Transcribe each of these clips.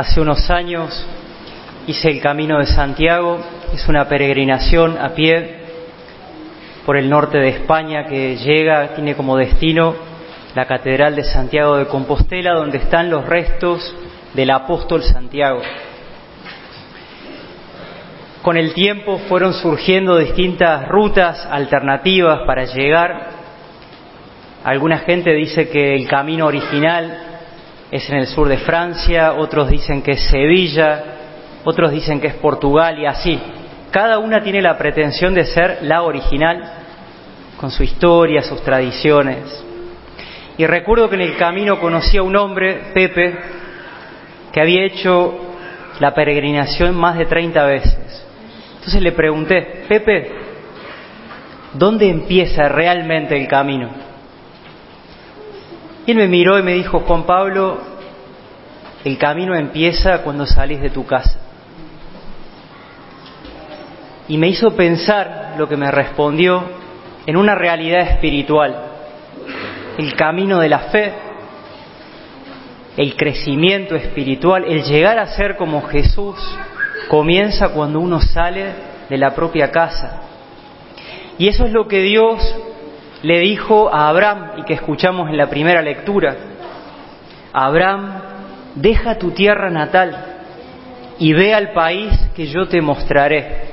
Hace unos años hice el Camino de Santiago, es una peregrinación a pie por el norte de España que llega, tiene como destino la Catedral de Santiago de Compostela, donde están los restos del apóstol Santiago. Con el tiempo fueron surgiendo distintas rutas alternativas para llegar. Alguna gente dice que el camino original es en el sur de Francia, otros dicen que es Sevilla, otros dicen que es Portugal y así. Cada una tiene la pretensión de ser la original, con su historia, sus tradiciones. Y recuerdo que en el camino conocí a un hombre, Pepe, que había hecho la peregrinación más de 30 veces. Entonces le pregunté, Pepe, ¿dónde empieza realmente el camino? Y él me miró y me dijo, Juan Pablo, el camino empieza cuando salís de tu casa. Y me hizo pensar lo que me respondió en una realidad espiritual. El camino de la fe, el crecimiento espiritual, el llegar a ser como Jesús, comienza cuando uno sale de la propia casa. Y eso es lo que Dios le dijo a Abraham y que escuchamos en la primera lectura. Abraham, deja tu tierra natal y ve al país que yo te mostraré.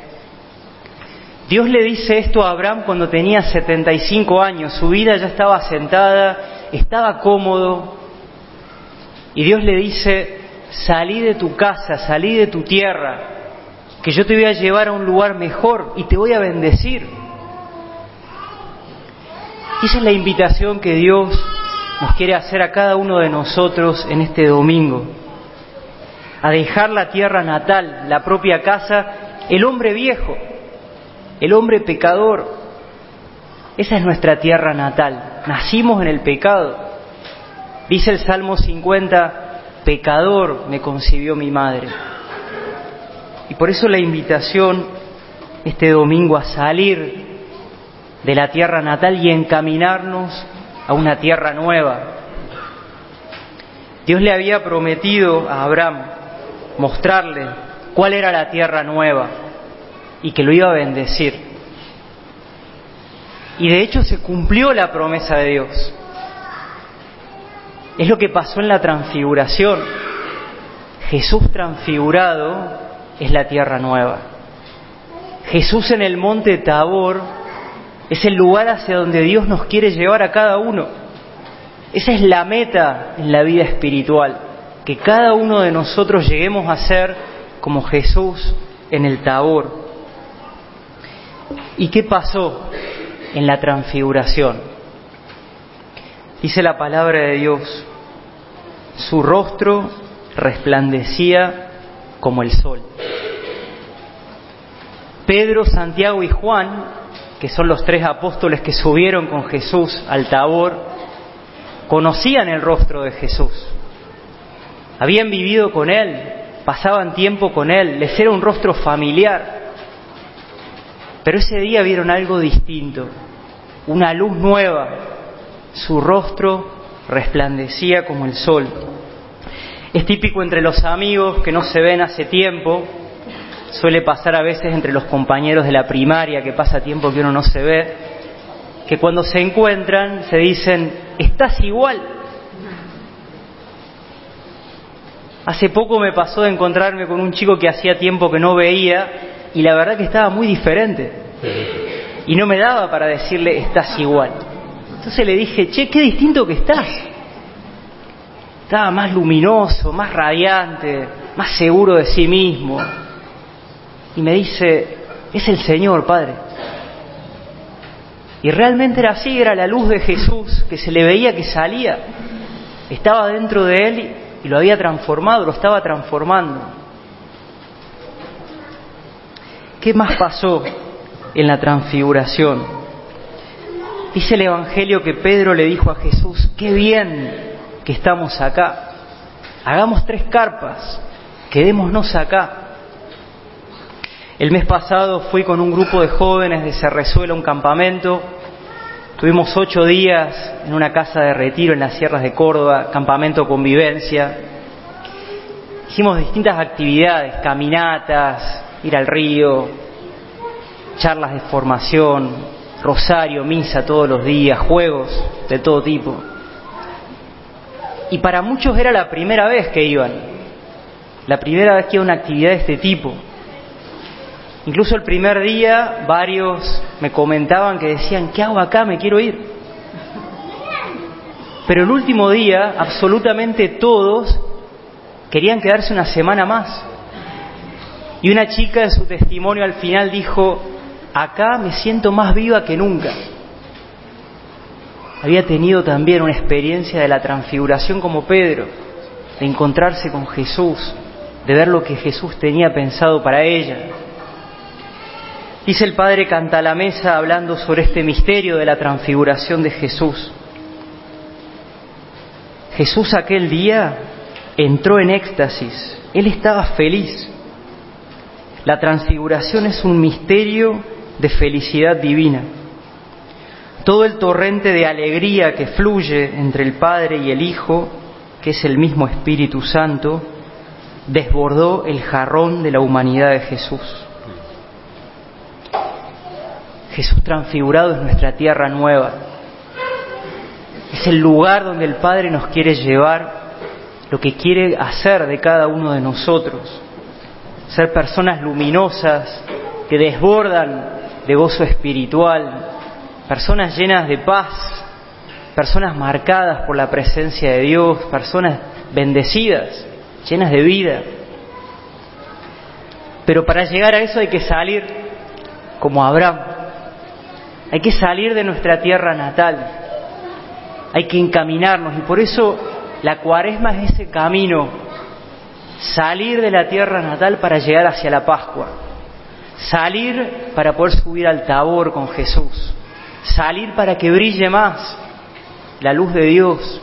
Dios le dice esto a Abraham cuando tenía 75 años, su vida ya estaba sentada, estaba cómodo, y Dios le dice, salí de tu casa, salí de tu tierra, que yo te voy a llevar a un lugar mejor y te voy a bendecir. esa es la invitación que Dios nos quiere hacer a cada uno de nosotros en este domingo, a dejar la tierra natal, la propia casa, el hombre viejo, el hombre pecador. Esa es nuestra tierra natal. Nacimos en el pecado. Dice el Salmo 50, pecador me concibió mi madre. Y por eso la invitación este domingo a salir de la tierra natal y encaminarnos a una tierra nueva. Dios le había prometido a Abraham mostrarle cuál era la tierra nueva y que lo iba a bendecir. Y de hecho se cumplió la promesa de Dios. Es lo que pasó en la transfiguración. Jesús transfigurado es la tierra nueva. Jesús en el monte Tabor es el lugar hacia donde Dios nos quiere llevar a cada uno. Esa es la meta en la vida espiritual, que cada uno de nosotros lleguemos a ser como Jesús en el Tabor. ¿Y qué pasó en la transfiguración? Dice la palabra de Dios, su rostro resplandecía como el sol. Pedro, Santiago y Juan, que son los tres apóstoles que subieron con Jesús al Tabor, conocían el rostro de Jesús. Habían vivido con Él, pasaban tiempo con Él, les era un rostro familiar. Pero ese día vieron algo distinto, una luz nueva su rostro resplandecía como el sol. Es típico entre los amigos que no se ven hace tiempo, suele pasar a veces entre los compañeros de la primaria que pasa tiempo que uno no se ve, que cuando se encuentran se dicen, estás igual. Hace poco me pasó de encontrarme con un chico que hacía tiempo que no veía y la verdad que estaba muy diferente. Y no me daba para decirle, estás igual. Entonces le dije, che, qué distinto que estás. Estaba más luminoso, más radiante, más seguro de sí mismo. Y me dice, es el Señor, Padre. Y realmente era así, era la luz de Jesús que se le veía que salía. Estaba dentro de él y lo había transformado, lo estaba transformando. ¿Qué más pasó en la transfiguración? Dice el Evangelio que Pedro le dijo a Jesús, qué bien que estamos acá, hagamos tres carpas, quedémonos acá. El mes pasado fui con un grupo de jóvenes de Cerrezuela a un campamento, tuvimos ocho días en una casa de retiro en las sierras de Córdoba, campamento convivencia, hicimos distintas actividades, caminatas, ir al río, charlas de formación, rosario, misa todos los días, juegos de todo tipo. Y para muchos era la primera vez que iban, la primera vez que iba a una actividad de este tipo. Incluso el primer día varios me comentaban que decían, ¿qué hago acá? Me quiero ir. Pero el último día, absolutamente todos querían quedarse una semana más. Y una chica en su testimonio al final dijo, acá me siento más viva que nunca. Había tenido también una experiencia de la transfiguración como Pedro, de encontrarse con Jesús, de ver lo que Jesús tenía pensado para ella. Dice el padre Canta la Mesa hablando sobre este misterio de la transfiguración de Jesús. Jesús aquel día entró en éxtasis, él estaba feliz. La transfiguración es un misterio de felicidad divina. Todo el torrente de alegría que fluye entre el Padre y el Hijo, que es el mismo Espíritu Santo, desbordó el jarrón de la humanidad de Jesús. Jesús transfigurado es nuestra tierra nueva. Es el lugar donde el Padre nos quiere llevar, lo que quiere hacer de cada uno de nosotros. Ser personas luminosas que desbordan de gozo espiritual, personas llenas de paz, personas marcadas por la presencia de Dios, personas bendecidas, llenas de vida. Pero para llegar a eso hay que salir como Abraham, hay que salir de nuestra tierra natal, hay que encaminarnos. Y por eso la cuaresma es ese camino, salir de la tierra natal para llegar hacia la Pascua, salir para poder subir al tabor con Jesús, salir para que brille más la luz de Dios,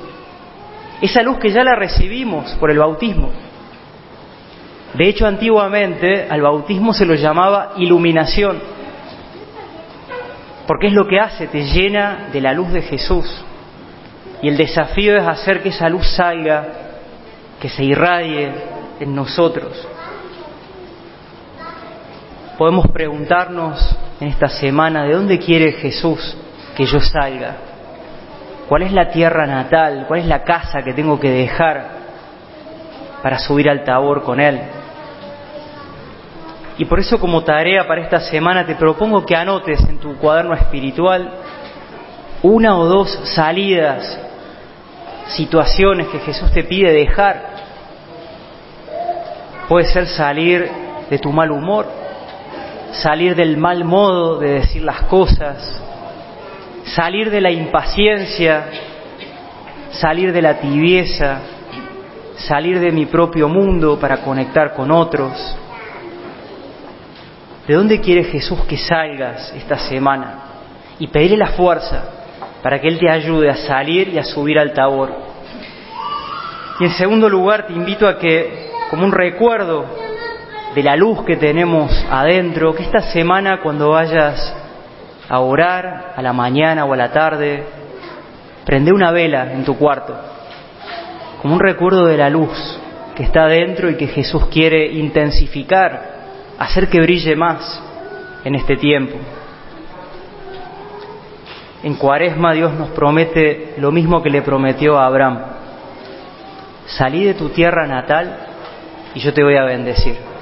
esa luz que ya la recibimos por el bautismo. De hecho, antiguamente al bautismo se lo llamaba iluminación, porque es lo que hace, te llena de la luz de Jesús. Y el desafío es hacer que esa luz salga, que se irradie en nosotros. Podemos preguntarnos en esta semana, ¿de dónde quiere Jesús que yo salga? ¿Cuál es la tierra natal? ¿Cuál es la casa que tengo que dejar para subir al tabor con Él? Y por eso como tarea para esta semana te propongo que anotes en tu cuaderno espiritual una o dos salidas, situaciones que Jesús te pide dejar. Puede ser salir de tu mal humor, salir del mal modo de decir las cosas, salir de la impaciencia, salir de la tibieza, salir de mi propio mundo para conectar con otros. ¿De dónde quiere Jesús que salgas esta semana? Y pedirle la fuerza para que Él te ayude a salir y a subir al tabor. Y en segundo lugar, te invito a que, como un recuerdo de la luz que tenemos adentro, que esta semana cuando vayas a orar a la mañana o a la tarde, prende una vela en tu cuarto, como un recuerdo de la luz que está adentro y que Jesús quiere intensificar hacer que brille más en este tiempo. En Cuaresma Dios nos promete lo mismo que le prometió a Abraham. Salí de tu tierra natal y yo te voy a bendecir.